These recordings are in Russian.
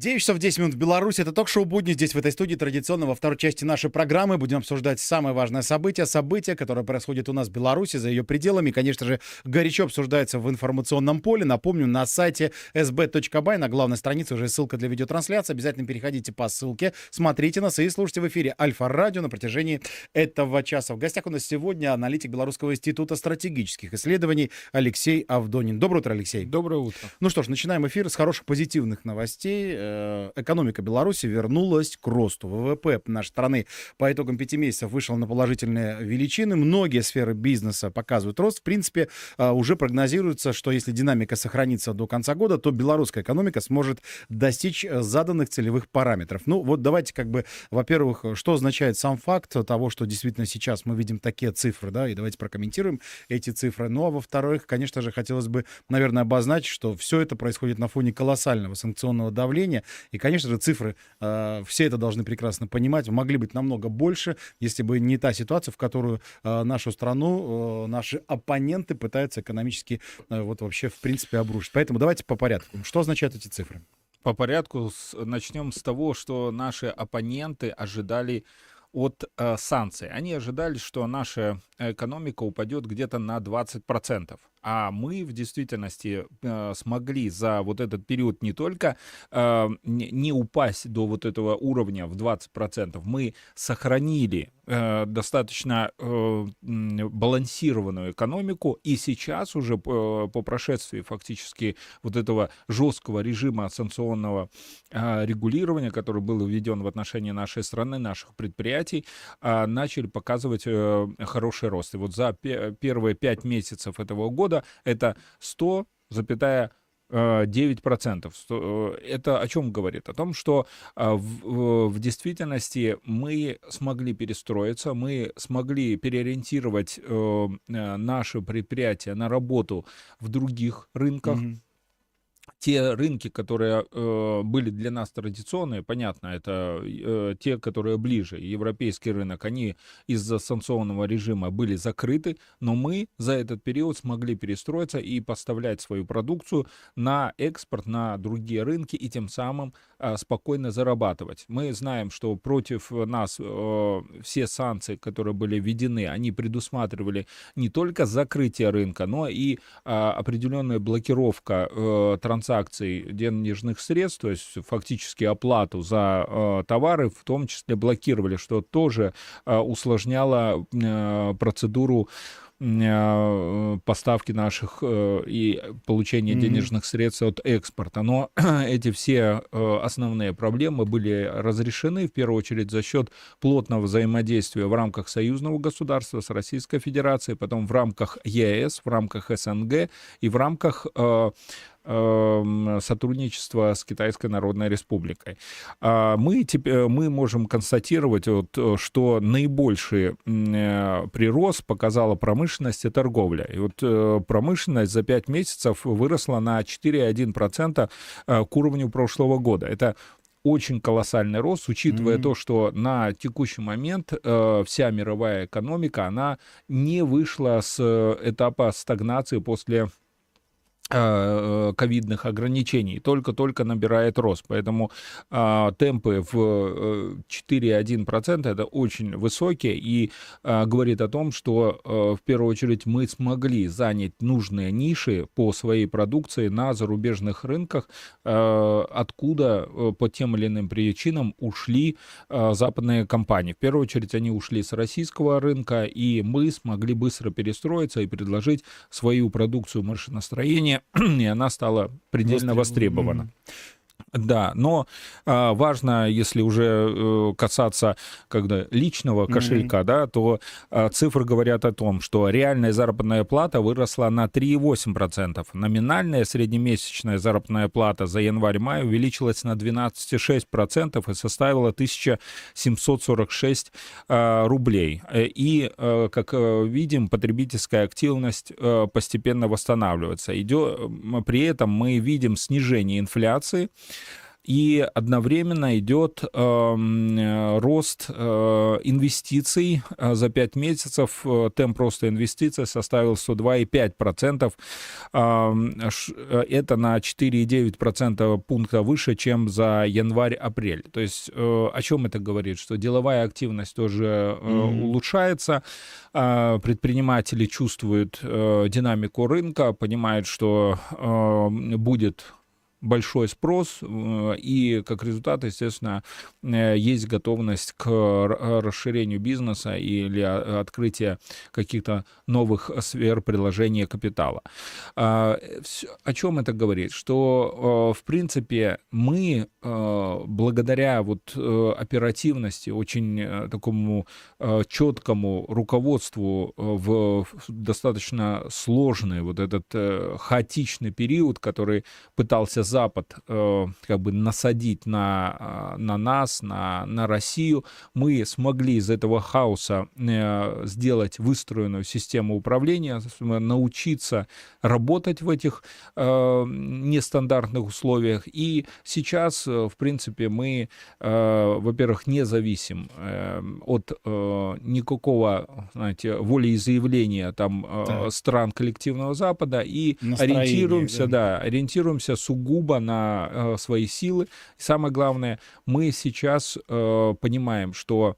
9 часов 10 минут в Беларуси. Это ток-шоу «Будни». Здесь, в этой студии, традиционно во второй части нашей программы будем обсуждать самое важное событие. Событие, которое происходит у нас в Беларуси, за ее пределами. Конечно же, горячо обсуждается в информационном поле. Напомню, на сайте sb.by, на главной странице уже ссылка для видеотрансляции. Обязательно переходите по ссылке, смотрите нас и слушайте в эфире Альфа-радио на протяжении этого часа. В гостях у нас сегодня аналитик Белорусского института стратегических исследований Алексей Авдонин. Доброе утро, Алексей. Доброе утро. Ну что ж, начинаем эфир с хороших позитивных новостей экономика Беларуси вернулась к росту. ВВП нашей страны по итогам пяти месяцев вышел на положительные величины. Многие сферы бизнеса показывают рост. В принципе, э, уже прогнозируется, что если динамика сохранится до конца года, то белорусская экономика сможет достичь э, заданных целевых параметров. Ну вот давайте как бы, во-первых, что означает сам факт того, что действительно сейчас мы видим такие цифры, да, и давайте прокомментируем эти цифры. Ну а во-вторых, конечно же, хотелось бы, наверное, обозначить, что все это происходит на фоне колоссального санкционного давления, и, конечно же, цифры, э, все это должны прекрасно понимать, могли быть намного больше, если бы не та ситуация, в которую э, нашу страну, э, наши оппоненты пытаются экономически вот вообще в принципе обрушить. Поэтому давайте по порядку. Что означают эти цифры? По порядку с, начнем с того, что наши оппоненты ожидали от э, санкций. Они ожидали, что наша экономика упадет где-то на 20%. А мы в действительности э, смогли за вот этот период не только э, не упасть до вот этого уровня в 20%, мы сохранили э, достаточно э, балансированную экономику, и сейчас уже по, по прошествии фактически вот этого жесткого режима санкционного э, регулирования, который был введен в отношении нашей страны, наших предприятий, э, начали показывать э, хороший рост. И вот за первые пять месяцев этого года года это 100, запятая 9%. Э, это о чем говорит? О том, что а, в, в действительности мы смогли перестроиться, мы смогли переориентировать э, э, наши предприятия на работу в других рынках. Mm-hmm те рынки, которые э, были для нас традиционные, понятно, это э, те, которые ближе, европейский рынок, они из-за санкционного режима были закрыты, но мы за этот период смогли перестроиться и поставлять свою продукцию на экспорт, на другие рынки и тем самым э, спокойно зарабатывать. Мы знаем, что против нас э, все санкции, которые были введены, они предусматривали не только закрытие рынка, но и э, определенная блокировка э, транзакций денежных средств, то есть фактически оплату за э, товары, в том числе блокировали, что тоже э, усложняло э, процедуру э, поставки наших э, и получения mm-hmm. денежных средств от экспорта. Но эти все э, основные проблемы были разрешены в первую очередь за счет плотного взаимодействия в рамках союзного государства с Российской Федерацией, потом в рамках ЕС, в рамках СНГ и в рамках сотрудничества с Китайской Народной Республикой. А мы, теперь, мы можем констатировать, вот, что наибольший э, прирост показала промышленность и торговля. И вот э, промышленность за 5 месяцев выросла на 4,1% э, к уровню прошлого года. Это очень колоссальный рост, учитывая mm-hmm. то, что на текущий момент э, вся мировая экономика, она не вышла с этапа стагнации после Э, ковидных ограничений только-только набирает рост. Поэтому а, темпы в 4,1% э, это очень высокие и а, говорит о том, что а, в первую очередь мы смогли занять нужные ниши по своей продукции на зарубежных рынках, а, откуда по тем или иным причинам ушли а, западные компании. В первую очередь они ушли с российского рынка, и мы смогли быстро перестроиться и предложить свою продукцию машиностроения и она стала предельно востребована. Да, но а, важно, если уже э, касаться когда личного кошелька, mm-hmm. да, то а, цифры говорят о том, что реальная заработная плата выросла на 3,8%. Номинальная среднемесячная заработная плата за январь-май увеличилась на 12,6% и составила 1746 а, рублей. Э, и, а, как видим, потребительская активность а, постепенно восстанавливается. Идет, при этом мы видим снижение инфляции, и одновременно идет э, рост э, инвестиций за 5 месяцев. Темп роста инвестиций составил 102,5%. Э, это на 4,9% пункта выше, чем за январь-апрель. То есть э, о чем это говорит? Что деловая активность тоже э, mm-hmm. улучшается, э, предприниматели чувствуют э, динамику рынка, понимают, что э, будет большой спрос, э, и как результат, естественно, э, есть готовность к расширению бизнеса или открытию каких-то новых сфер приложения капитала. А, о чем это говорит? Что, э, в принципе, мы благодаря вот оперативности, очень такому четкому руководству в достаточно сложный вот этот хаотичный период, который пытался Запад э, как бы насадить на, э, на нас, на, на Россию, мы смогли из этого хаоса э, сделать выстроенную систему управления, научиться работать в этих э, нестандартных условиях. И сейчас, в принципе, мы, э, во-первых, не зависим э, от э, никакого, знаете, волеизъявления там э, стран коллективного Запада и ориентируемся, да. да, ориентируемся сугубо сугубо на э, свои силы. И самое главное, мы сейчас э, понимаем, что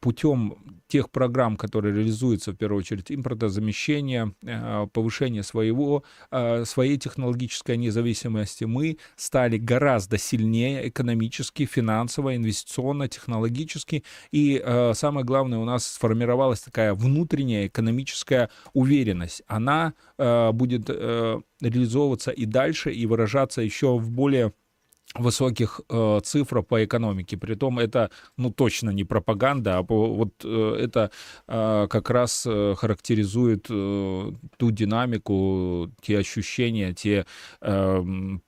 путем тех программ, которые реализуются, в первую очередь, импортозамещения, э, повышения своего, э, своей технологической независимости, мы стали гораздо сильнее экономически, финансово, инвестиционно, технологически. И э, самое главное, у нас сформировалась такая внутренняя экономическая уверенность. Она будет реализовываться и дальше, и выражаться еще в более высоких э, цифр по экономике. Притом это, ну, точно не пропаганда, а по, вот э, это э, как раз э, характеризует э, ту динамику, те ощущения, те э,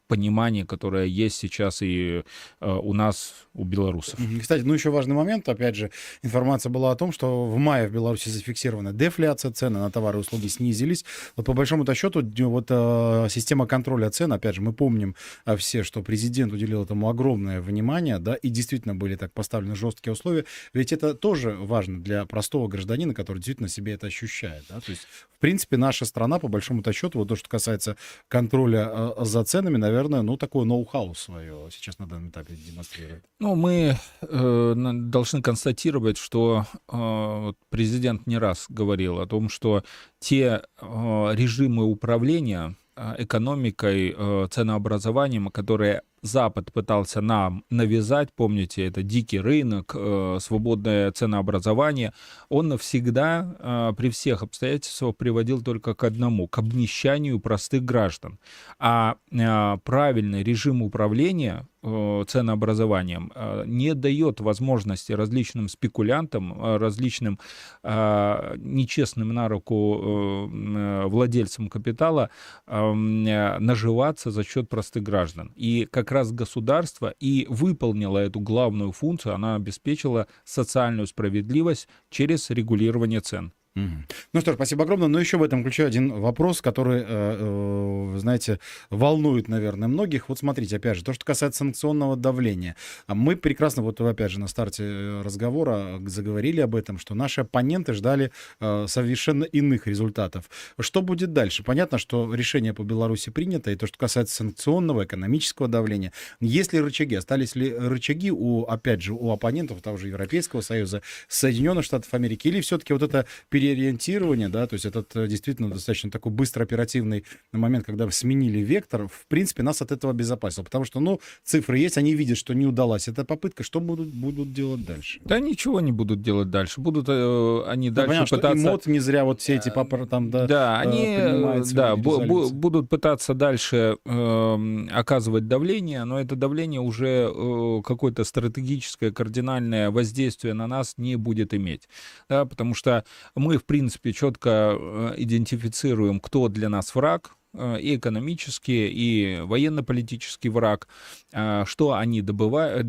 понимание, которое есть сейчас и э, у нас, у белорусов. Кстати, ну еще важный момент, опять же, информация была о том, что в мае в Беларуси зафиксирована дефляция, цены на товары и услуги снизились. Вот по большому-то счету, вот э, система контроля цен, опять же, мы помним э, все, что президент уделил этому огромное внимание, да, и действительно были так поставлены жесткие условия, ведь это тоже важно для простого гражданина, который действительно себе это ощущает, да, то есть, в принципе, наша страна, по большому-то счету, вот то, что касается контроля э, за ценами, наверное, наверное, ну, такое ноу-хау свое сейчас на данном этапе демонстрирует. Ну, мы э, должны констатировать, что э, президент не раз говорил о том, что те э, режимы управления э, экономикой, э, ценообразованием, которые Запад пытался нам навязать, помните, это дикий рынок, э, свободное ценообразование, он навсегда э, при всех обстоятельствах приводил только к одному, к обнищанию простых граждан. А э, правильный режим управления ценообразованием не дает возможности различным спекулянтам, различным нечестным на руку владельцам капитала наживаться за счет простых граждан. И как раз государство и выполнило эту главную функцию, она обеспечила социальную справедливость через регулирование цен. Ну что ж, спасибо огромное. Но еще в этом ключе один вопрос, который, э, э, знаете, волнует, наверное, многих. Вот смотрите, опять же, то, что касается санкционного давления. А мы прекрасно, вот опять же, на старте э, разговора заговорили об этом, что наши оппоненты ждали совершенно иных результатов. Что будет дальше? Понятно, что решение по Беларуси принято, и то, что касается санкционного, экономического давления. Есть ли рычаги? Остались ли рычаги у, опять же, у оппонентов того же Европейского Союза, Соединенных Штатов Америки, или все-таки вот это пере переориентирование, да, то есть этот э, действительно достаточно такой быстро оперативный момент, когда сменили вектор, в принципе, нас от этого обезопасил, потому что, ну, цифры есть, они видят, что не удалась эта попытка, что будут, будут делать дальше? Да ничего не будут делать дальше, будут э, они дальше понятно, пытаться... Что МОД не зря вот все эти папоры там, да, да, э, они, да, будут пытаться дальше э, оказывать давление, но это давление уже э, какое-то стратегическое, кардинальное воздействие на нас не будет иметь, да, потому что мы в принципе, четко э, идентифицируем, кто для нас враг, э, и экономический, и военно-политический враг, э, что они добывают,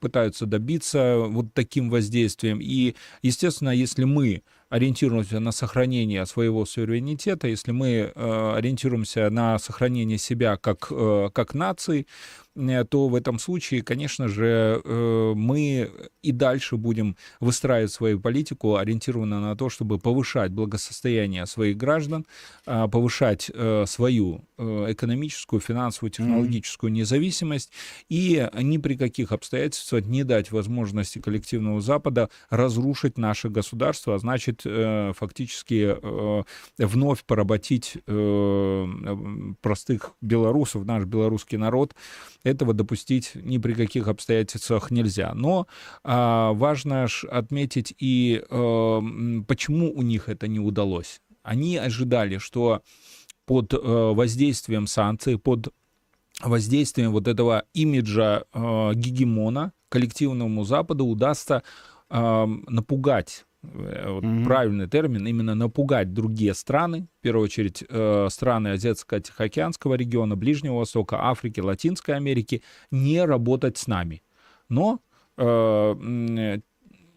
пытаются добиться вот таким воздействием. И, естественно, если мы ориентируемся на сохранение своего суверенитета, если мы ориентируемся на сохранение себя как, как нации, то в этом случае, конечно же, мы и дальше будем выстраивать свою политику, ориентированную на то, чтобы повышать благосостояние своих граждан, а, повышать свою экономическую, финансовую, технологическую независимость и ни при каких обстоятельствах не дать возможности коллективного Запада разрушить наше государство, а значит, фактически вновь поработить простых белорусов, наш белорусский народ, этого допустить ни при каких обстоятельствах нельзя. Но а, важно отметить и почему у них это не удалось. Они ожидали, что под а, воздействием санкций, под воздействием вот этого имиджа э, гегемона коллективному Западу удастся э, напугать Э, вот mm-hmm. правильный термин, именно напугать другие страны, в первую очередь э, страны Азиатско-Тихоокеанского региона, Ближнего Востока, Африки, Латинской Америки, не работать с нами. Но э,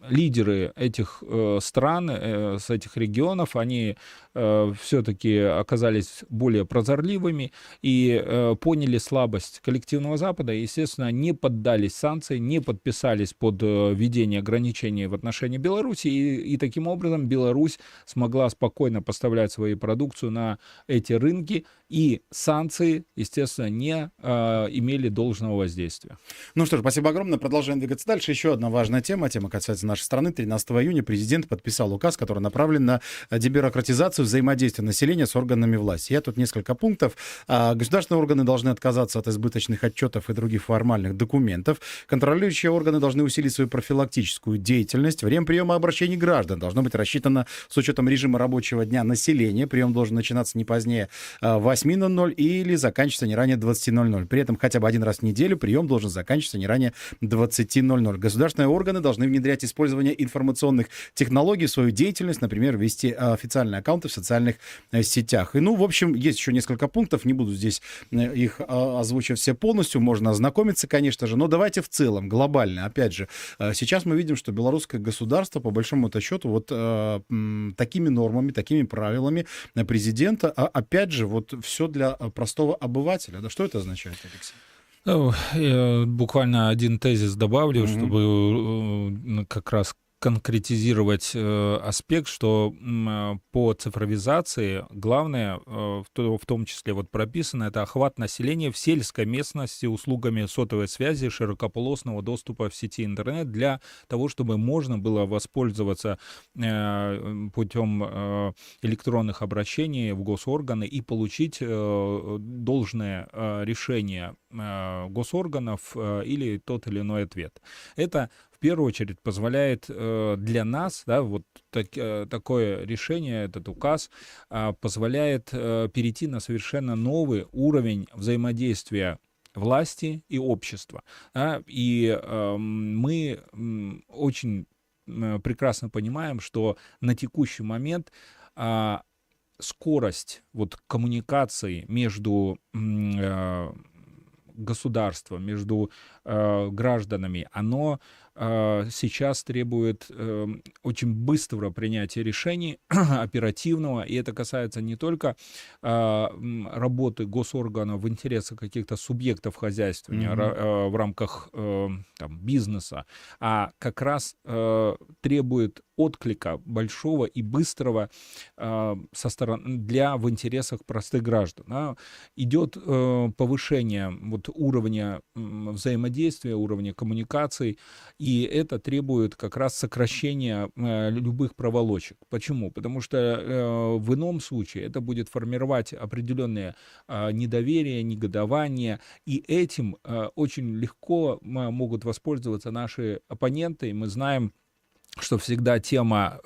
лидеры этих э, стран, э, с этих регионов, они э, все-таки оказались более прозорливыми и э, поняли слабость коллективного Запада, и, естественно, не поддались санкции, не подписались под э, введение ограничений в отношении Беларуси, и, и таким образом Беларусь смогла спокойно поставлять свою продукцию на эти рынки, и санкции, естественно, не э, имели должного воздействия. Ну что ж, спасибо огромное. Продолжаем двигаться дальше. Еще одна важная тема, тема касается нашей страны. 13 июня президент подписал указ, который направлен на дебюрократизацию взаимодействия населения с органами власти. Я тут несколько пунктов. А, государственные органы должны отказаться от избыточных отчетов и других формальных документов. Контролирующие органы должны усилить свою профилактическую деятельность. Время приема обращений граждан должно быть рассчитано с учетом режима рабочего дня населения. Прием должен начинаться не позднее 8 8.00 или заканчиваться не ранее 20.00. При этом хотя бы один раз в неделю прием должен заканчиваться не ранее 20.00. Государственные органы должны внедрять использование информационных технологий в свою деятельность, например, вести официальные аккаунты в социальных э, сетях. И, ну, в общем, есть еще несколько пунктов, не буду здесь э, их а, озвучивать все полностью, можно ознакомиться, конечно же, но давайте в целом, глобально, опять же, э, сейчас мы видим, что белорусское государство, по большому-то счету, вот такими нормами, такими правилами президента, а опять же, вот все для э, простого обывателя. Да что это означает, Алексей? Ну, я буквально один тезис добавлю, mm-hmm. чтобы э, как раз конкретизировать э, аспект, что э, по цифровизации главное, э, в, в том числе вот прописано, это охват населения в сельской местности услугами сотовой связи, широкополосного доступа в сети интернет для того, чтобы можно было воспользоваться э, путем э, электронных обращений в госорганы и получить э, должное э, решение э, госорганов э, или тот или иной ответ. Это первую очередь позволяет э, для нас, да, вот так, э, такое решение, этот указ э, позволяет э, перейти на совершенно новый уровень взаимодействия власти и общества. Да, и э, мы э, очень прекрасно понимаем, что на текущий момент э, скорость вот коммуникации между э, государством, между э, гражданами, оно сейчас требует эм, очень быстрого принятия решений, оперативного, и это касается не только а, работы госорганов в интересах каких-то субъектов хозяйства mm-hmm. в рамках эм, там, бизнеса, а как раз э, требует отклика большого и быстрого со стороны для в интересах простых граждан. Да? Идет э, повышение вот уровня взаимодействия, уровня коммуникаций, и это требует как раз сокращения э, любых проволочек. Почему? Потому что э, в ином случае это будет формировать определенное э, недоверие, негодование, и этим э, очень легко могут воспользоваться наши оппоненты. И мы знаем, что всегда тема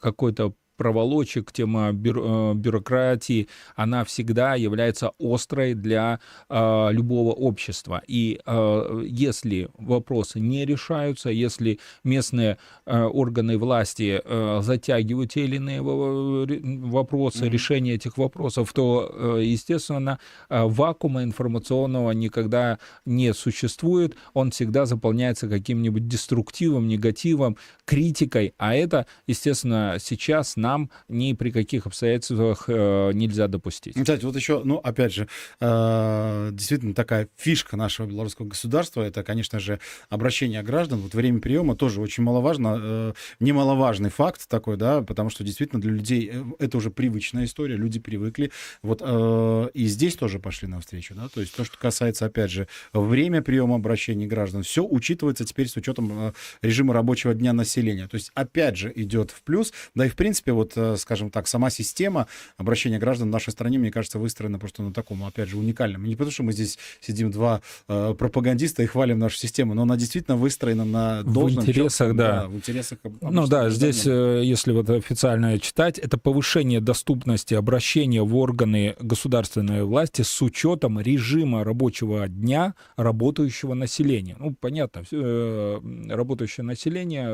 какой-то проволочек, тема бюро, э, бюрократии, она всегда является острой для э, любого общества. И э, если вопросы не решаются, если местные э, органы власти э, затягивают те или иные вопросы, mm-hmm. решение этих вопросов, то, э, естественно, э, вакуума информационного никогда не существует, он всегда заполняется каким-нибудь деструктивом, негативом, критикой, а это, естественно, сейчас на нам ни при каких обстоятельствах э, нельзя допустить. Кстати, вот еще, ну, опять же, э, действительно такая фишка нашего белорусского государства, это, конечно же, обращение граждан. Вот время приема тоже очень маловажно, э, немаловажный факт такой, да, потому что действительно для людей это уже привычная история, люди привыкли. Вот и здесь тоже пошли навстречу, да, то есть то, что касается, опять же, время приема обращений граждан, все учитывается теперь с учетом режима рабочего дня населения. То есть, опять же, идет в плюс. Да и, в принципе, вот, э, скажем так, сама система обращения граждан в нашей стране, мне кажется, выстроена просто на таком, опять же, уникальном. не потому, что мы здесь сидим два э, пропагандиста и хвалим нашу систему, но она действительно выстроена на должном... В интересах, четком, да. да. В интересах Ну да, здесь, э, если вот официально читать, это повышение доступности обращения в органы государственной власти с учетом режима рабочего дня работающего населения. Ну, понятно, э, работающее население,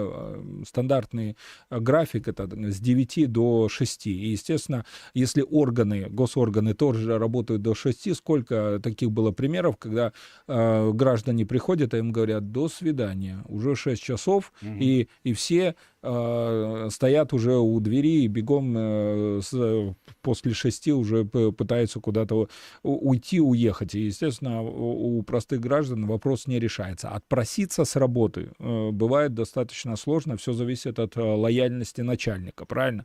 стандартный график это с 9 до 6. И, естественно, если органы, госорганы тоже работают до 6, сколько таких было примеров, когда э, граждане приходят, а им говорят «до свидания», уже 6 часов, угу. и, и все э, стоят уже у двери и бегом э, с, после шести уже пытаются куда-то уйти, уехать. И, естественно, у, у простых граждан вопрос не решается. Отпроситься с работы э, бывает достаточно сложно, все зависит от э, лояльности начальника, правильно?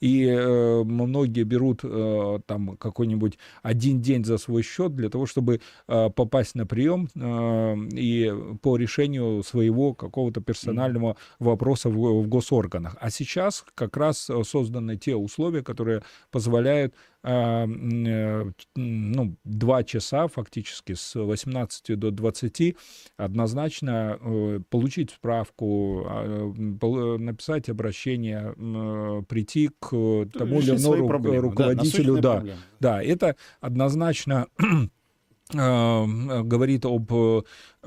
И э, многие берут э, там какой-нибудь один день за свой счет для того, чтобы э, попасть на прием э, и по решению своего какого-то персонального вопроса в, в госорганах. А сейчас как раз созданы те условия, которые позволяют ну, два часа фактически с 18 до 20 однозначно э, получить справку, а, написать обращение, прийти к тому или иному руководителю. Да, да, да, это однозначно говорит об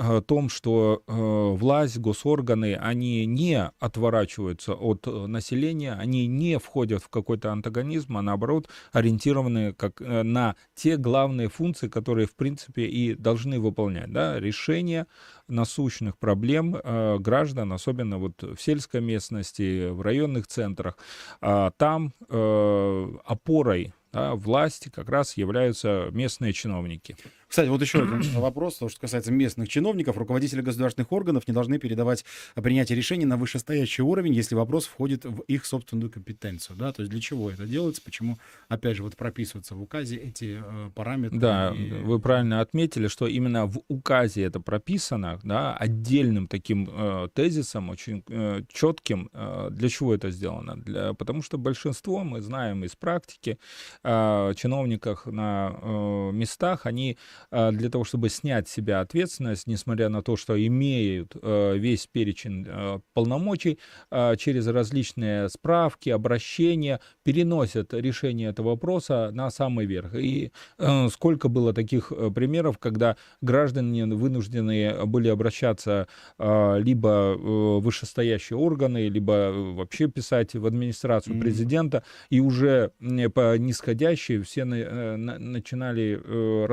Э, том, что э, власть, госорганы, они не отворачиваются от э, населения, они не входят в какой-то антагонизм, а наоборот ориентированы как на те главные функции, которые, в принципе, и должны выполнять. Да? Решение насущных проблем граждан, особенно вот в сельской местности, в районных центрах. А там опорой да, власти как раз являются местные чиновники. Кстати, вот еще один вопрос, то, что касается местных чиновников. Руководители государственных органов не должны передавать принятие решений на вышестоящий уровень, если вопрос входит в их собственную компетенцию. Да? То есть для чего это делается, почему, опять же, вот прописываются в указе эти э, параметры. Да, и... вы правильно отметили, что именно в указе это прописано, да, отдельным таким э, тезисом, очень э, четким. Э, для чего это сделано? Для, потому что большинство, мы знаем из практики, э, чиновниках на э, местах, они для того, чтобы снять с себя ответственность, несмотря на то, что имеют э, весь перечень э, полномочий, э, через различные справки, обращения, переносят решение этого вопроса на самый верх. И э, сколько было таких э, примеров, когда граждане вынуждены были обращаться э, либо в вышестоящие органы, либо вообще писать в администрацию президента, и уже по нисходящей все на, на, начинали э,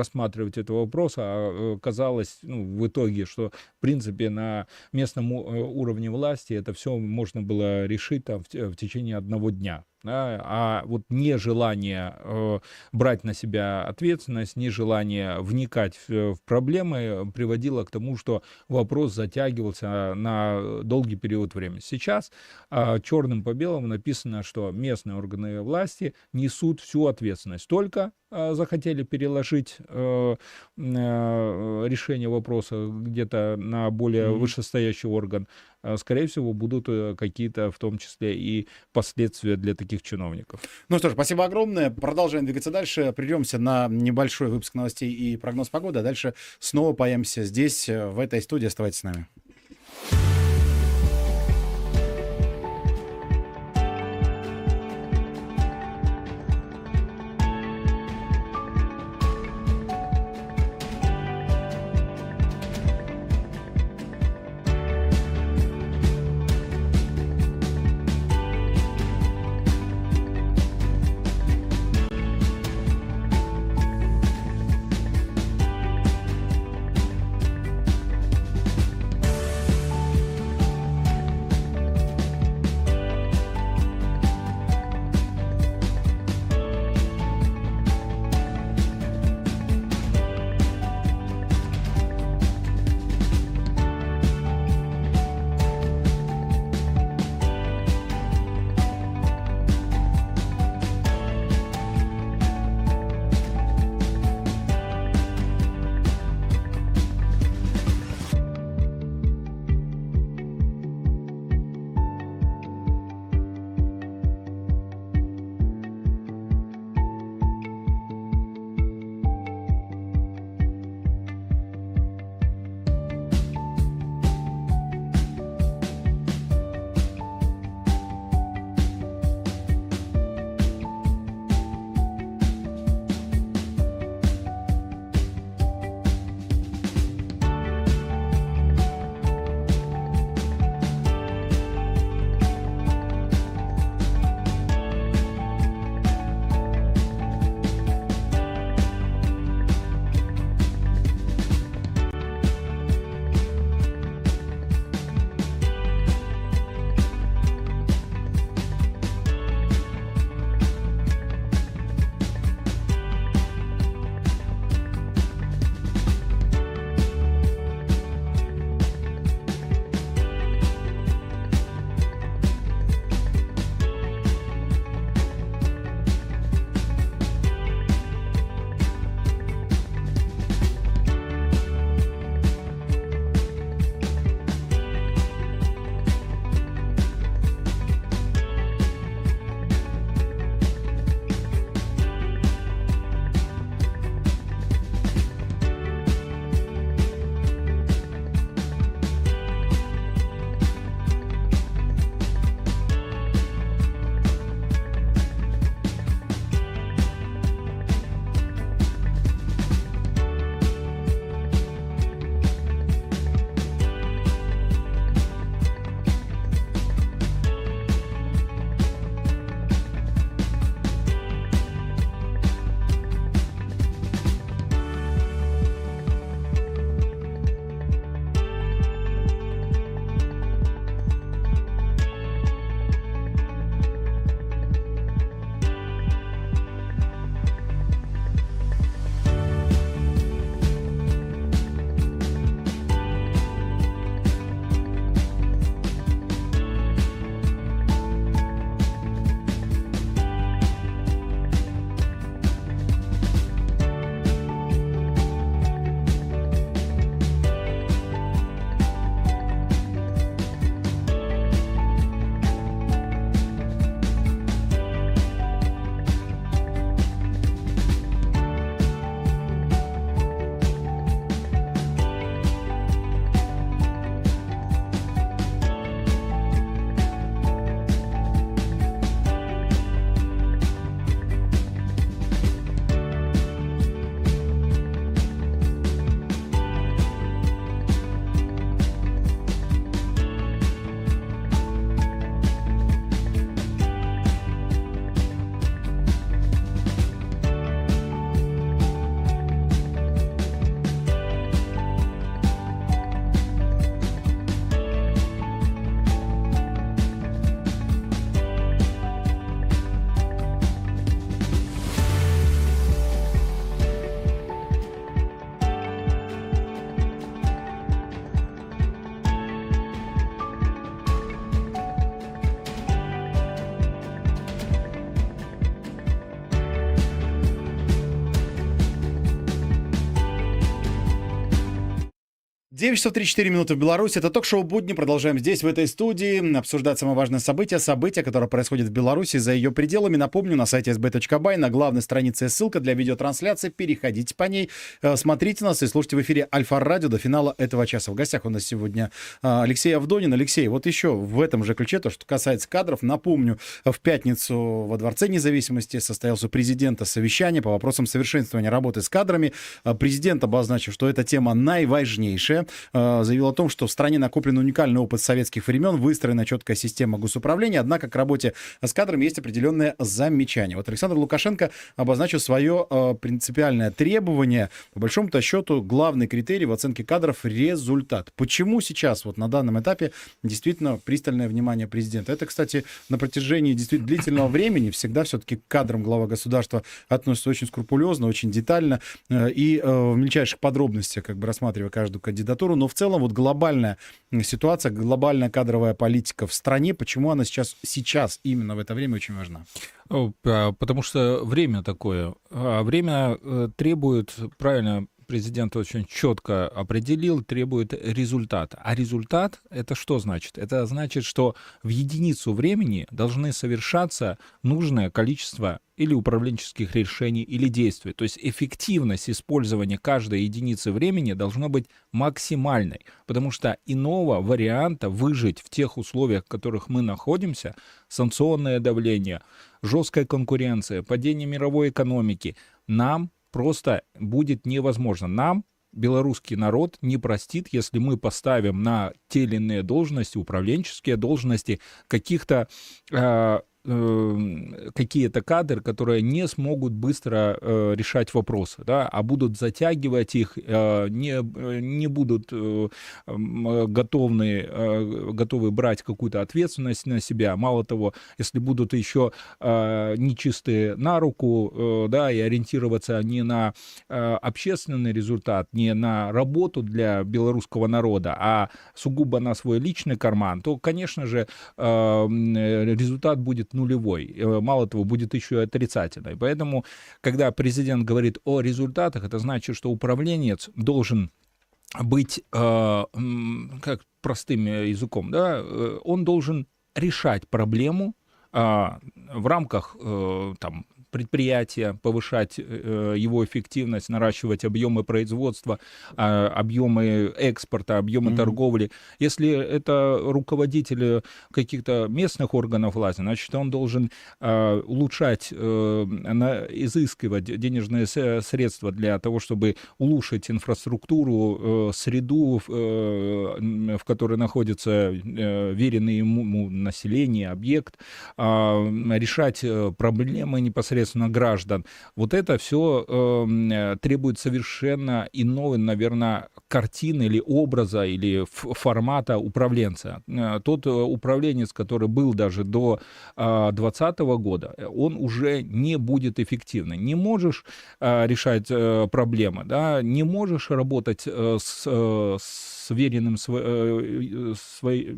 рассматривать этот вопрос, а казалось ну, в итоге, что в принципе на местном уровне власти это все можно было решить там, в, в течение одного дня да, а вот нежелание э, брать на себя ответственность, нежелание вникать в, в проблемы приводило к тому, что вопрос затягивался на долгий период времени. Сейчас э, черным по белому написано, что местные органы власти несут всю ответственность. Только э, захотели переложить э, э, решение вопроса где-то на более mm-hmm. вышестоящий орган, э, скорее всего, будут э, какие-то, в том числе, и последствия для таких чиновников. Ну что ж, спасибо огромное. Продолжаем двигаться дальше. Придемся на небольшой выпуск новостей и прогноз погоды. А дальше снова появимся здесь, э, в этой студии. Оставайтесь с нами. 9 часов 34 минуты в Беларуси. Это ток-шоу «Будни». Продолжаем здесь, в этой студии, обсуждать самое важное событие. Событие, которое происходит в Беларуси за ее пределами. Напомню, на сайте sb.by на главной странице ссылка для видеотрансляции. Переходите по ней, э, смотрите нас и слушайте в эфире Альфа-радио до финала этого часа. В гостях у нас сегодня э, Алексей Авдонин. Алексей, вот еще в этом же ключе, то, что касается кадров, напомню, в пятницу во Дворце независимости состоялся у президента совещание по вопросам совершенствования работы с кадрами. Э, президент обозначил, что эта тема наиважнейшая заявил о том, что в стране накоплен уникальный опыт советских времен, выстроена четкая система госуправления, однако к работе с кадрами есть определенные замечания. Вот Александр Лукашенко обозначил свое э, принципиальное требование. По большому-то счету, главный критерий в оценке кадров — результат. Почему сейчас, вот на данном этапе, действительно пристальное внимание президента? Это, кстати, на протяжении действительно длительного времени всегда все-таки к кадрам глава государства относится очень скрупулезно, очень детально э, и э, в мельчайших подробностях, как бы рассматривая каждую кандидатуру кандидатуру, но в целом вот глобальная ситуация, глобальная кадровая политика в стране, почему она сейчас, сейчас именно в это время очень важна? Потому что время такое. А время э, требует, правильно президент очень четко определил, требует результата. А результат это что значит? Это значит, что в единицу времени должны совершаться нужное количество или управленческих решений, или действий. То есть эффективность использования каждой единицы времени должна быть максимальной, потому что иного варианта выжить в тех условиях, в которых мы находимся, санкционное давление, жесткая конкуренция, падение мировой экономики, нам просто будет невозможно. Нам белорусский народ не простит, если мы поставим на те или иные должности, управленческие должности, каких-то э, Эм, какие-то кадры, которые не смогут быстро э, решать вопросы, да, а будут затягивать их, э, не, не будут э, готовны, э, готовы брать какую-то ответственность на себя. Мало того, если будут еще э, нечистые на руку, э, да, и ориентироваться не на э, общественный результат, не на работу для белорусского народа, а сугубо на свой личный карман, то, конечно же, э, результат будет нулевой. Э, мало того, будет еще и отрицательной. Поэтому, когда президент говорит о результатах, это значит, что управленец должен быть, э, как простым языком, да, э, он должен решать проблему в рамках там, предприятия, повышать э, его эффективность, наращивать объемы производства, а, объемы экспорта, объемы mm-hmm. торговли. Если это руководитель каких-то местных органов власти, значит, он должен а, улучшать, э, изыскивать денежные средства для того, чтобы улучшить инфраструктуру, э, среду, в которой находится веренный ему население, объект, а, решать проблемы непосредственно граждан. Вот это все эм, э, требует совершенно иного, наверное, картины или образа или формата управленца. Э, тот э, управленец, который был даже до 2020 э, года, он уже не будет эффективным. Не можешь э, решать э, проблемы, да, не можешь работать э, с, э, с веренным сво, э,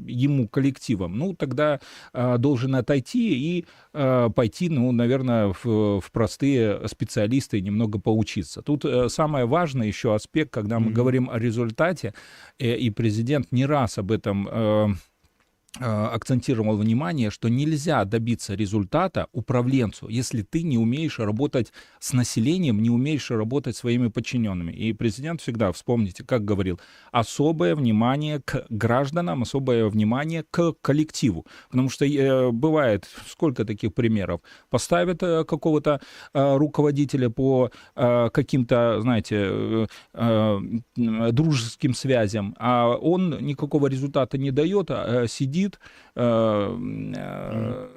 ему коллективом, ну, тогда э, должен отойти и э, пойти, ну, наверное, в, в простые специалисты и немного поучиться. Тут э, самое важное еще аспект, когда мы mm-hmm. говорим о результате, э, и президент не раз об этом Э, акцентировал внимание, что нельзя добиться результата управленцу, если ты не умеешь работать с населением, не умеешь работать своими подчиненными. И президент всегда, вспомните, как говорил, особое внимание к гражданам, особое внимание к коллективу. Потому что э, бывает, сколько таких примеров, поставят э, какого-то э, руководителя по э, каким-то, знаете, э, э, дружеским связям, а он никакого результата не дает, а сидит сидит, э, э,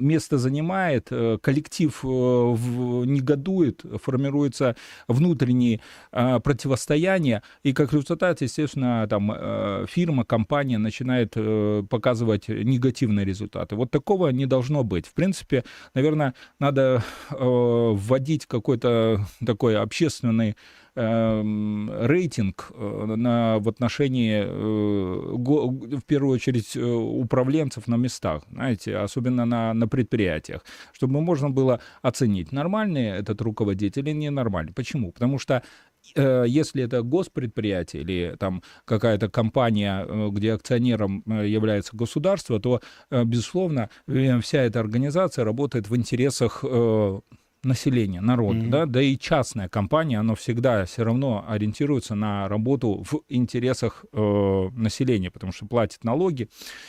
место занимает, э, коллектив негодует, формируется внутренние противостояния, и как результат, естественно, там фирма, компания начинает показывать негативные результаты. Вот такого не должно быть. В принципе, наверное, надо вводить какой-то такой общественный рейтинг э, на, в отношении, э, в первую очередь, э, управленцев на местах, знаете, особенно на, на предприятиях, чтобы можно было оценить, нормальный этот руководитель или ненормальный. Почему? Потому что если это госпредприятие или там какая-то компания, где акционером является государство, то, безусловно, вся эта организация работает в интересах населения, народа, mm-hmm. да, да и частная компания, она всегда все равно ориентируется на работу в интересах э, населения, потому что платит налоги.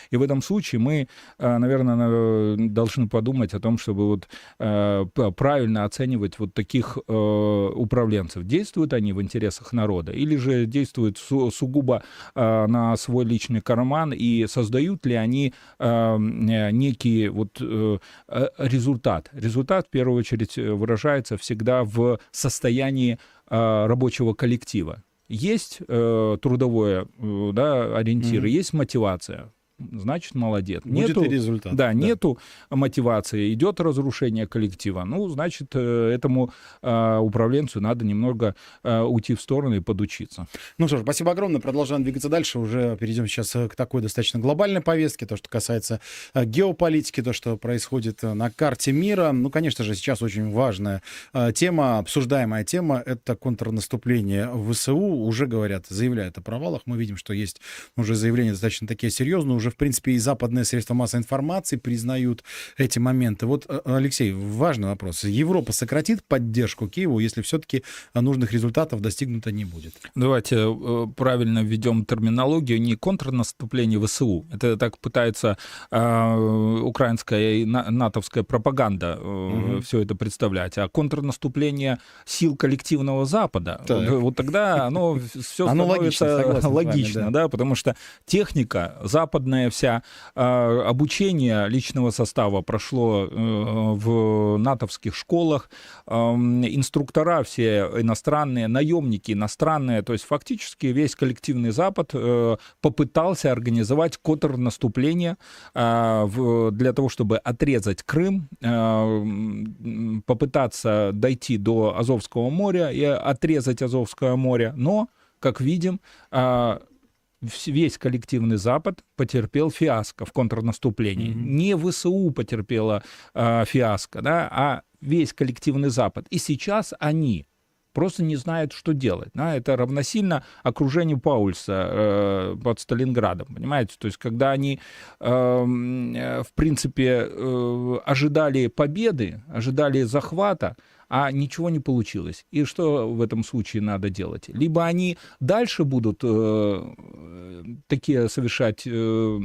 И в этом случае мы, э, наверное, должны подумать о том, чтобы вот э, правильно оценивать вот таких э, управленцев. Действуют они в интересах народа или же действуют су- сугубо э, на свой личный карман и создают ли они э, некий вот э, э результат? Результат в первую очередь выражается всегда в состоянии э, рабочего коллектива. Есть э, трудовое э, да, ориентир, mm-hmm. есть мотивация значит молодец. Будет нету, и результат. Да, да, нету мотивации, идет разрушение коллектива. Ну, значит, э, этому э, управленцу надо немного э, уйти в сторону и подучиться. Ну что ж, спасибо огромное. Продолжаем двигаться дальше. Уже перейдем сейчас к такой достаточно глобальной повестке, то, что касается э, геополитики, то, что происходит на карте мира. Ну, конечно же, сейчас очень важная э, тема, обсуждаемая тема, это контрнаступление ВСУ. Уже говорят, заявляют о провалах. Мы видим, что есть уже заявления достаточно такие серьезные, уже, в принципе, и западные средства массовой информации признают эти моменты. Вот, э, Алексей, важный вопрос. Европа сократит поддержку Киеву, если все-таки нужных результатов достигнуто не будет? Давайте э, правильно введем терминологию. Не контрнаступление ВСУ. Это так пытается э, украинская и натовская пропаганда э, угу. все это представлять. А контрнаступление сил коллективного Запада. Так. Вот тогда оно все становится логично, логично вами, да. да, потому что техника западная западная вся э, обучение личного состава прошло э, в натовских школах, инструктора все иностранные, наемники иностранные, то есть фактически весь коллективный Запад э, попытался организовать контрнаступление в, для того, чтобы отрезать Крым, э, попытаться дойти до Азовского моря и отрезать Азовское море, но как видим, весь коллективный Запад потерпел фиаско в контрнаступлении. Mm-hmm. Не ВСУ потерпела э, фиаско, да, а весь коллективный Запад. И сейчас они просто не знают, что делать. Да? Это равносильно окружению Паульса э, под Сталинградом, понимаете? То есть, когда они, эм, э, в принципе, э, ожидали победы, ожидали захвата, а ничего не получилось. И что в этом случае надо делать? Либо они дальше будут э, такие совершать э,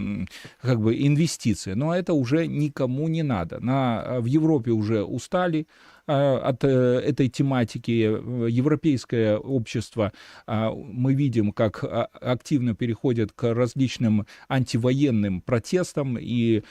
как бы инвестиции, но это уже никому не надо. На, в Европе уже устали, от э, этой тематики европейское общество, а, мы видим, как а, активно переходит к различным антивоенным протестам и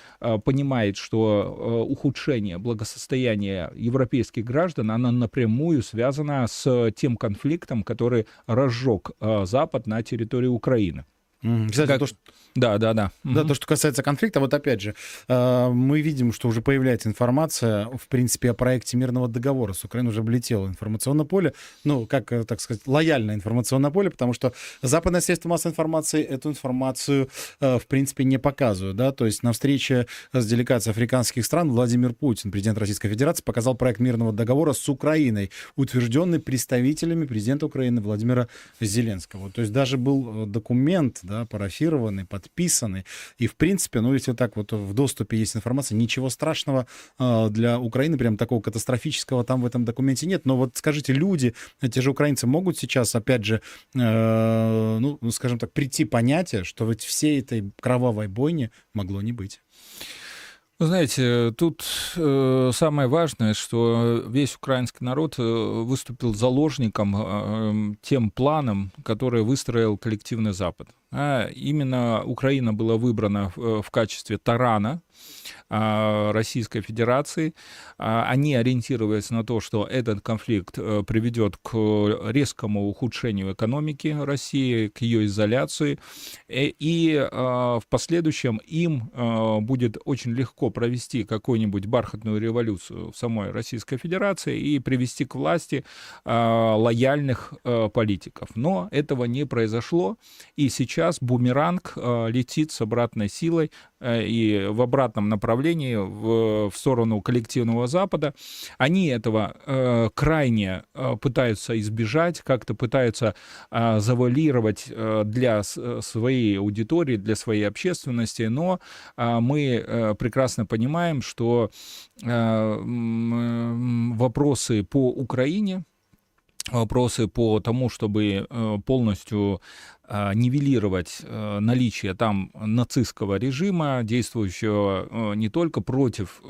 понимает, что ухудшение благосостояния европейских граждан, оно напрямую связано с тем конфликтом, который разжег Запад на территории Украины. Кстати, как... то, что... Да, да, да. Да, то, что касается конфликта, вот опять же, э, мы видим, что уже появляется информация, в принципе, о проекте мирного договора с Украиной уже облетело информационное поле, ну, как, э, так сказать, лояльное информационное поле, потому что западные средства массовой информации эту информацию, э, в принципе, не показывают, да, то есть на встрече с делегацией африканских стран Владимир Путин, президент Российской Федерации, показал проект мирного договора с Украиной, утвержденный представителями президента Украины Владимира Зеленского. То есть даже был документ, да, парафированы, подписаны. И, в принципе, ну, если так вот в доступе есть информация, ничего страшного э, для Украины, прям такого катастрофического там в этом документе нет. Но вот скажите, люди, те же украинцы могут сейчас, опять же, э, ну, скажем так, прийти понятие, что ведь всей этой кровавой бойни могло не быть. Вы знаете, тут э, самое важное, что весь украинский народ э, выступил заложником э, тем планом, который выстроил коллективный Запад. А именно Украина была выбрана в, э, в качестве тарана а, Российской Федерации. А, они ориентировались на то, что этот конфликт э, приведет к резкому ухудшению экономики России, к ее изоляции, э, и а, в последующем им будет очень легко провести какую-нибудь бархатную революцию в самой Российской Федерации и привести к власти лояльных политиков. Но этого не произошло, и сейчас бумеранг летит с обратной силой э, и в обратном направлении в, в сторону коллективного Запада. Они этого э, крайне э, пытаются избежать, как-то пытаются э, завуалировать э, для с, своей аудитории, для своей общественности, но э, мы э, прекрасно понимаем, что э, вопросы по Украине, вопросы по тому, чтобы э, полностью э, нивелировать э, наличие там нацистского режима, действующего не только против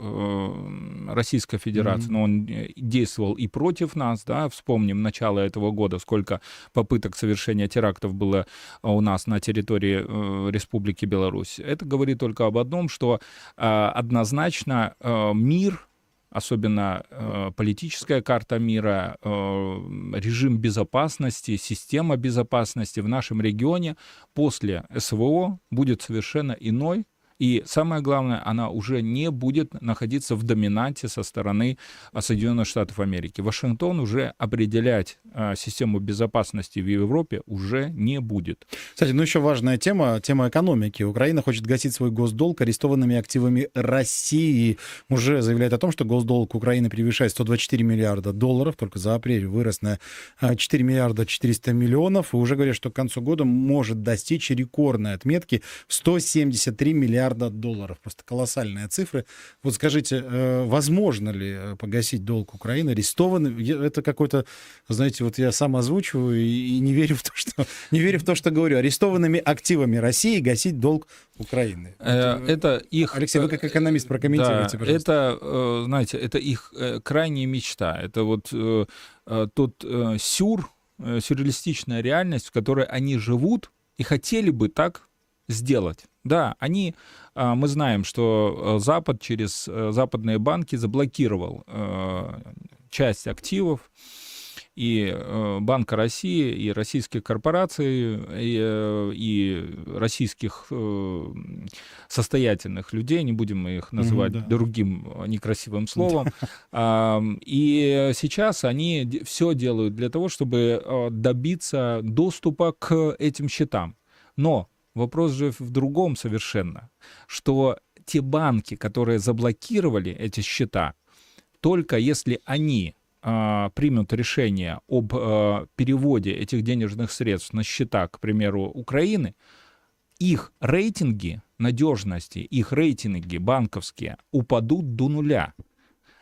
Российской Федерации, mm-hmm. но он действовал и против нас, да, вспомним начало этого года, сколько попыток совершения терактов было у нас на территории Республики Беларусь. Это говорит только об одном, что однозначно мир особенно э, политическая карта мира, э, режим безопасности, система безопасности в нашем регионе после СВО будет совершенно иной, и самое главное, она уже не будет находиться в доминанте со стороны а, Соединенных Штатов Америки. Вашингтон уже определять а, систему безопасности в Европе уже не будет. Кстати, ну еще важная тема, тема экономики. Украина хочет гасить свой госдолг арестованными активами России. Уже заявляет о том, что госдолг Украины превышает 124 миллиарда долларов, только за апрель вырос на 4 миллиарда 400 миллионов. И уже говорят, что к концу года может достичь рекордной отметки в 173 миллиарда миллиарда долларов. Просто колоссальные цифры. Вот скажите, э, возможно ли э, погасить долг Украины арестованы? Это какой-то, знаете, вот я сам озвучиваю и не верю в то, что, не верю в то, что говорю. Арестованными активами России гасить долг Украины. Э, это их... Алексей, вы как экономист прокомментируйте, да, пожалуйста. Это, знаете, это их крайняя мечта. Это вот тот сюр, сюрреалистичная реальность, в которой они живут и хотели бы так сделать. Да, они, а, мы знаем, что э, Запад через э, западные банки заблокировал э, часть активов и Банка России, и российских корпораций, и, и российских состоятельных людей, не будем мы их называть mm, да. другим некрасивым словом. И сейчас они все делают для того, чтобы добиться доступа к этим счетам. Но Вопрос же в другом совершенно, что те банки, которые заблокировали эти счета, только если они э, примут решение об э, переводе этих денежных средств на счета, к примеру, Украины, их рейтинги надежности, их рейтинги банковские упадут до нуля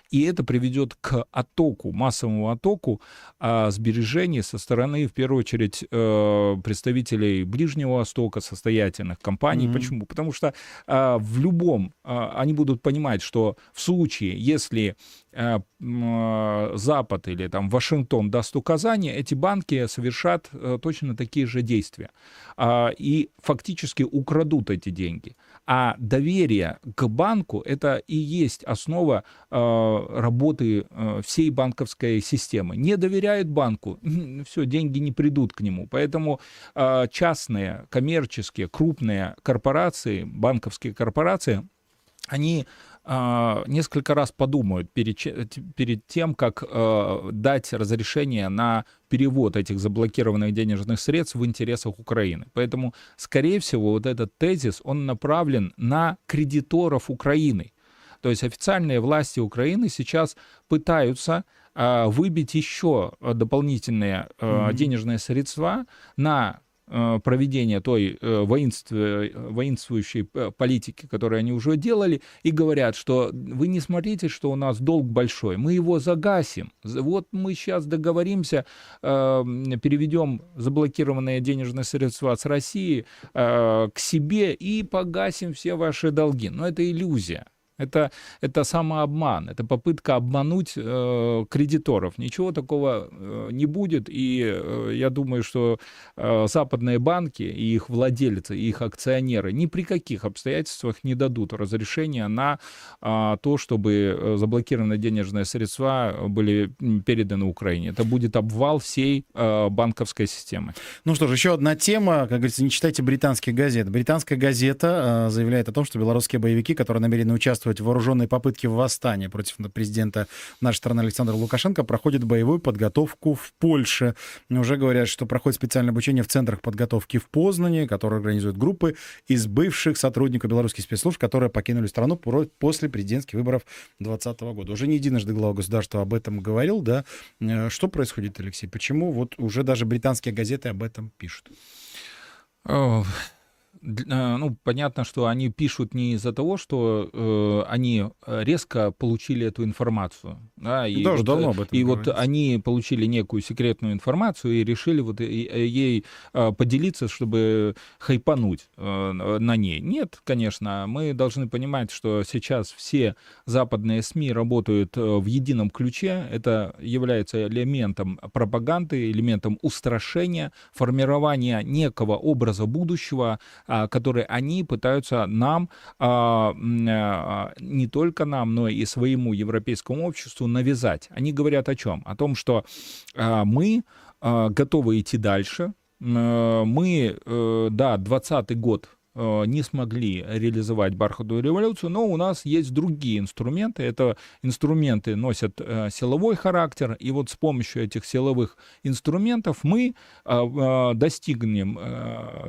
и это приведет к оттоку, массовому оттоку а, сбережений со стороны, в первую очередь, э, представителей Ближнего Востока, состоятельных компаний. Mm-hmm. Почему? Потому что а, в любом, а, они будут понимать, что в случае, если а, а, Запад или там Вашингтон даст указания, эти банки совершат а, точно такие же действия а, и фактически украдут эти деньги. А доверие к банку — это и есть основа э, работы э, всей банковской системы. Не доверяют банку, все, деньги не придут к нему. Поэтому э, частные, коммерческие, крупные корпорации, банковские корпорации, они а, несколько раз подумают перед, перед тем, как э, дать разрешение на перевод этих заблокированных денежных средств в интересах Украины. Поэтому, скорее всего, вот этот тезис, он направлен на кредиторов Украины. То есть официальные власти Украины сейчас пытаются э, выбить еще дополнительные mm-hmm. денежные средства на проведения той э, воинствующей политики, которую они уже делали, и говорят, что вы не смотрите, что у нас долг большой, мы его загасим. Вот мы сейчас договоримся, э, переведем заблокированные денежные средства с России к себе и погасим все ваши долги. Но это иллюзия. Это, это самообман, это попытка обмануть э, кредиторов. Ничего такого э, не будет. И э, я думаю, что э, западные банки и их владельцы, и их акционеры ни при каких обстоятельствах не дадут разрешения на э, то, чтобы э, заблокированные денежные средства были переданы Украине. Это будет обвал всей э, банковской системы. Ну что ж, еще одна тема. Как говорится, не читайте британских газет. Британская газета э, заявляет о том, что белорусские боевики, которые намерены участвовать участвовать в вооруженной попытке восстания против президента нашей страны Александра Лукашенко, проходит боевую подготовку в Польше. Уже говорят, что проходит специальное обучение в центрах подготовки в Познане, которые организуют группы из бывших сотрудников белорусских спецслужб, которые покинули страну после президентских выборов 2020 года. Уже не единожды глава государства об этом говорил, да. Э, что происходит, Алексей? Почему вот уже даже британские газеты об этом пишут? Ну, понятно, что они пишут не из-за того, что э, они э, резко получили эту информацию. Да, и Даже вот, давно об этом И говорится. вот они получили некую секретную информацию и решили вот ей э, поделиться, чтобы хайпануть э, на ней. Нет, конечно, мы должны понимать, что сейчас все западные СМИ работают в едином ключе. Это является элементом пропаганды, элементом устрашения, формирования некого образа будущего, а, которые они пытаются нам, а, а, не только нам, но и своему европейскому обществу навязать. Они говорят о чем? О том, что мы готовы идти дальше, мы, э, да, 20 год не смогли реализовать бархатную революцию, но у нас есть другие инструменты. Это инструменты носят э, силовой характер, и вот с помощью этих силовых инструментов мы э, достигнем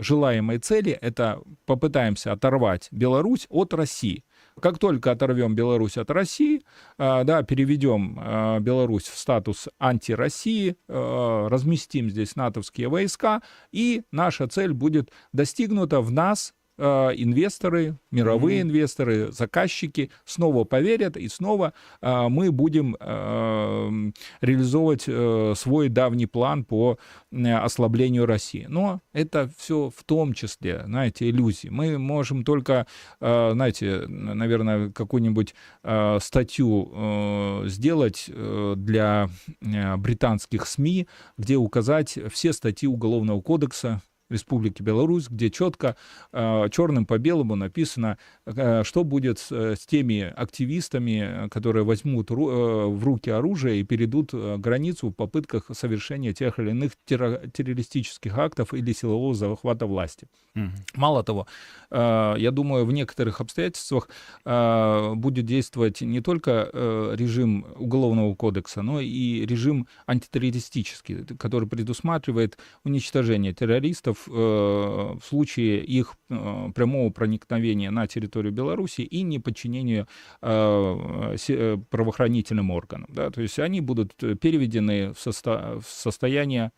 желаемой цели. Это попытаемся оторвать Беларусь от России. Как только оторвем Беларусь от России, да, переведем Беларусь в статус антироссии, разместим здесь натовские войска, и наша цель будет достигнута в нас Э, инвесторы, мировые mm-hmm. инвесторы, заказчики снова поверят, и снова э, мы будем э, реализовывать э, свой давний план по э, ослаблению России. Но это все в том числе, знаете, иллюзии. Мы можем только, э, знаете, наверное, какую-нибудь э, статью э, сделать э, для э, британских СМИ, где указать все статьи Уголовного кодекса Республики Беларусь, где четко э, черным по белому написано, э, что будет с, э, с теми активистами, которые возьмут ру, в руки оружие и перейдут границу в попытках совершения тех или иных террористических актов или силового захвата власти. Угу. Мало того, я думаю, в некоторых обстоятельствах будет действовать не только режим Уголовного кодекса, но и режим антитеррористический, который предусматривает уничтожение террористов э, в случае их э, прямого проникновения на территорию Беларуси и неподчинения э, правоохранительным органам. Да? То есть они будут переведены в, состо... в состояние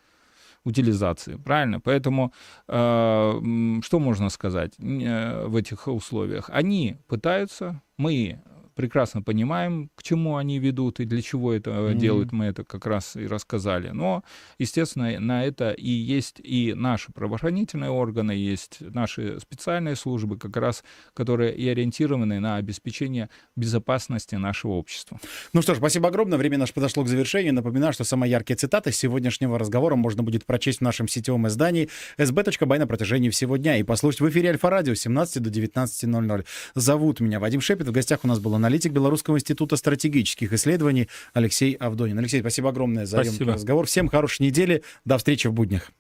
утилизации, правильно? Поэтому что можно сказать в этих условиях? Они пытаются, мы прекрасно понимаем, к чему они ведут и для чего это mm-hmm. делают, мы это как раз и рассказали. Но, естественно, на это и есть и наши правоохранительные органы, есть наши специальные службы, как раз, которые и ориентированы на обеспечение безопасности нашего общества. Ну что ж, спасибо огромное. Время наше подошло к завершению. Напоминаю, что самые яркие цитаты сегодняшнего разговора можно будет прочесть в нашем сетевом издании sb.by на протяжении всего дня и послушать в эфире Альфа-радио с 17 до 19.00. Зовут меня Вадим Шепет. В гостях у нас был аналитик Белорусского института стратегических исследований Алексей Авдонин. Алексей, спасибо огромное за спасибо. разговор. Всем хорошей недели. До встречи в буднях.